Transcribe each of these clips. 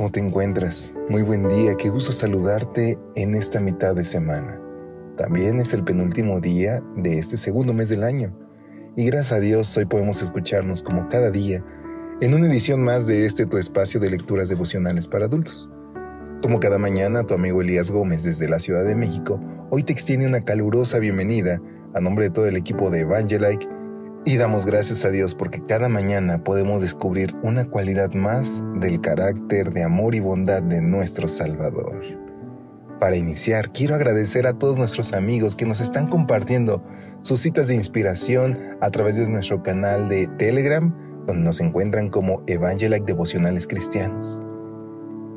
¿Cómo te encuentras? Muy buen día, qué gusto saludarte en esta mitad de semana. También es el penúltimo día de este segundo mes del año. Y gracias a Dios hoy podemos escucharnos como cada día en una edición más de este tu espacio de lecturas devocionales para adultos. Como cada mañana, tu amigo Elías Gómez desde la Ciudad de México hoy te extiende una calurosa bienvenida a nombre de todo el equipo de Evangelike y damos gracias a Dios porque cada mañana podemos descubrir una cualidad más del carácter de amor y bondad de nuestro Salvador. Para iniciar, quiero agradecer a todos nuestros amigos que nos están compartiendo sus citas de inspiración a través de nuestro canal de Telegram, donde nos encuentran como Evangelike Devocionales Cristianos.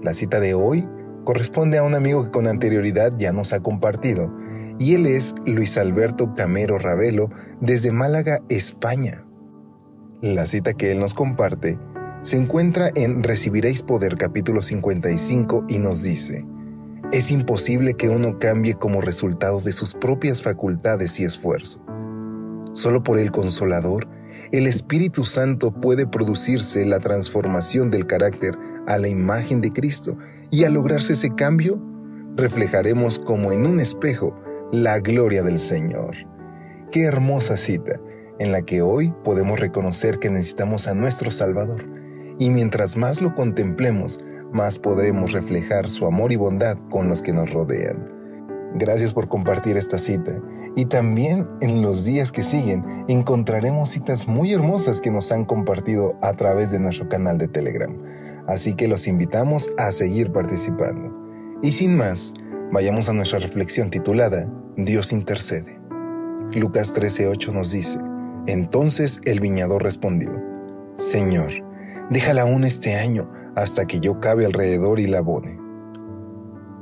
La cita de hoy corresponde a un amigo que con anterioridad ya nos ha compartido, y él es Luis Alberto Camero Ravelo desde Málaga, España. La cita que él nos comparte se encuentra en Recibiréis Poder capítulo 55 y nos dice, es imposible que uno cambie como resultado de sus propias facultades y esfuerzo. Solo por el consolador, el Espíritu Santo puede producirse la transformación del carácter a la imagen de Cristo y al lograrse ese cambio, reflejaremos como en un espejo la gloria del Señor. Qué hermosa cita en la que hoy podemos reconocer que necesitamos a nuestro Salvador y mientras más lo contemplemos, más podremos reflejar su amor y bondad con los que nos rodean. Gracias por compartir esta cita y también en los días que siguen encontraremos citas muy hermosas que nos han compartido a través de nuestro canal de Telegram. Así que los invitamos a seguir participando. Y sin más, vayamos a nuestra reflexión titulada Dios intercede. Lucas 13:8 nos dice, entonces el viñador respondió, Señor, déjala aún este año hasta que yo cabe alrededor y la abone.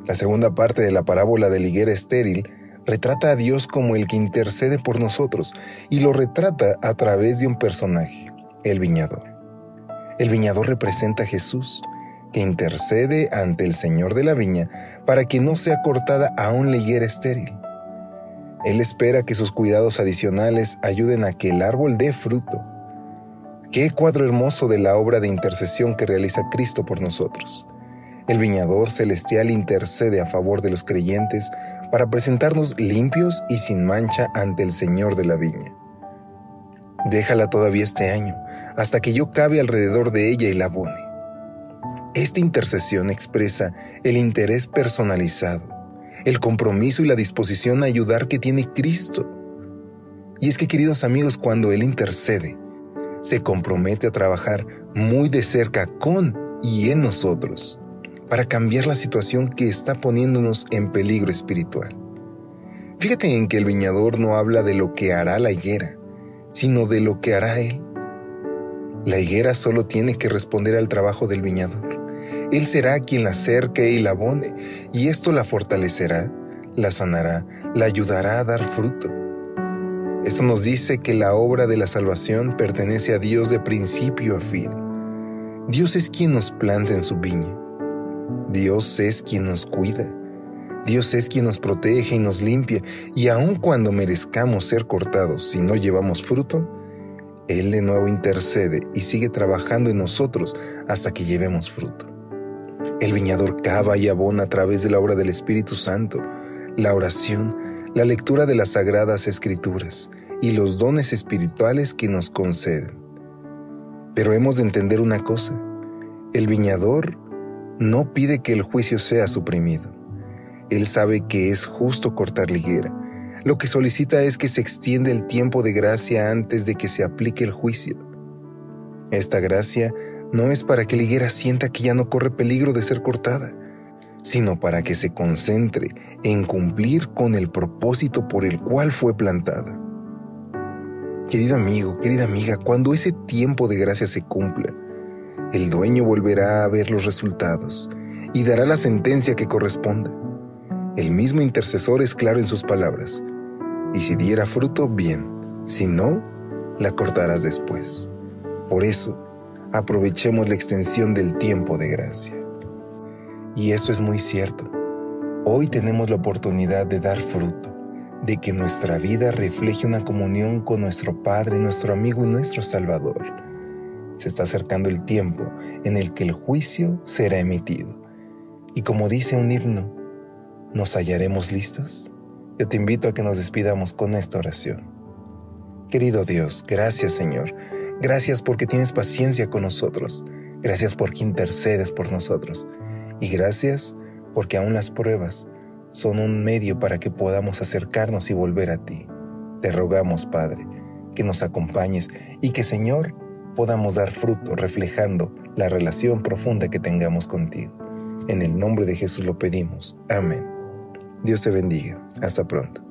La segunda parte de la parábola de la higuera estéril retrata a Dios como el que intercede por nosotros y lo retrata a través de un personaje, el viñador. El viñador representa a Jesús, que intercede ante el Señor de la viña para que no sea cortada aún la higuera estéril. Él espera que sus cuidados adicionales ayuden a que el árbol dé fruto. Qué cuadro hermoso de la obra de intercesión que realiza Cristo por nosotros. El viñador celestial intercede a favor de los creyentes para presentarnos limpios y sin mancha ante el Señor de la viña. Déjala todavía este año, hasta que yo cabe alrededor de ella y la abone. Esta intercesión expresa el interés personalizado, el compromiso y la disposición a ayudar que tiene Cristo. Y es que, queridos amigos, cuando Él intercede, se compromete a trabajar muy de cerca con y en nosotros para cambiar la situación que está poniéndonos en peligro espiritual. Fíjate en que el viñador no habla de lo que hará la higuera, sino de lo que hará Él. La higuera solo tiene que responder al trabajo del viñador. Él será quien la cerque y la abone, y esto la fortalecerá, la sanará, la ayudará a dar fruto. Esto nos dice que la obra de la salvación pertenece a Dios de principio a fin. Dios es quien nos planta en su viña. Dios es quien nos cuida. Dios es quien nos protege y nos limpia, y aun cuando merezcamos ser cortados si no llevamos fruto, Él de nuevo intercede y sigue trabajando en nosotros hasta que llevemos fruto. El viñador cava y abona a través de la obra del Espíritu Santo, la oración, la lectura de las sagradas escrituras y los dones espirituales que nos conceden. Pero hemos de entender una cosa, el viñador no pide que el juicio sea suprimido. Él sabe que es justo cortar la higuera. Lo que solicita es que se extienda el tiempo de gracia antes de que se aplique el juicio. Esta gracia no es para que la higuera sienta que ya no corre peligro de ser cortada, sino para que se concentre en cumplir con el propósito por el cual fue plantada. Querido amigo, querida amiga, cuando ese tiempo de gracia se cumpla, el dueño volverá a ver los resultados y dará la sentencia que corresponda. El mismo intercesor es claro en sus palabras. Y si diera fruto, bien. Si no, la cortarás después. Por eso, aprovechemos la extensión del tiempo de gracia. Y esto es muy cierto. Hoy tenemos la oportunidad de dar fruto, de que nuestra vida refleje una comunión con nuestro Padre, nuestro amigo y nuestro Salvador. Se está acercando el tiempo en el que el juicio será emitido. Y como dice un himno, ¿nos hallaremos listos? Yo te invito a que nos despidamos con esta oración. Querido Dios, gracias Señor. Gracias porque tienes paciencia con nosotros. Gracias porque intercedes por nosotros. Y gracias porque aún las pruebas son un medio para que podamos acercarnos y volver a ti. Te rogamos, Padre, que nos acompañes y que, Señor, podamos dar fruto reflejando la relación profunda que tengamos contigo. En el nombre de Jesús lo pedimos. Amén. Dios te bendiga. Hasta pronto.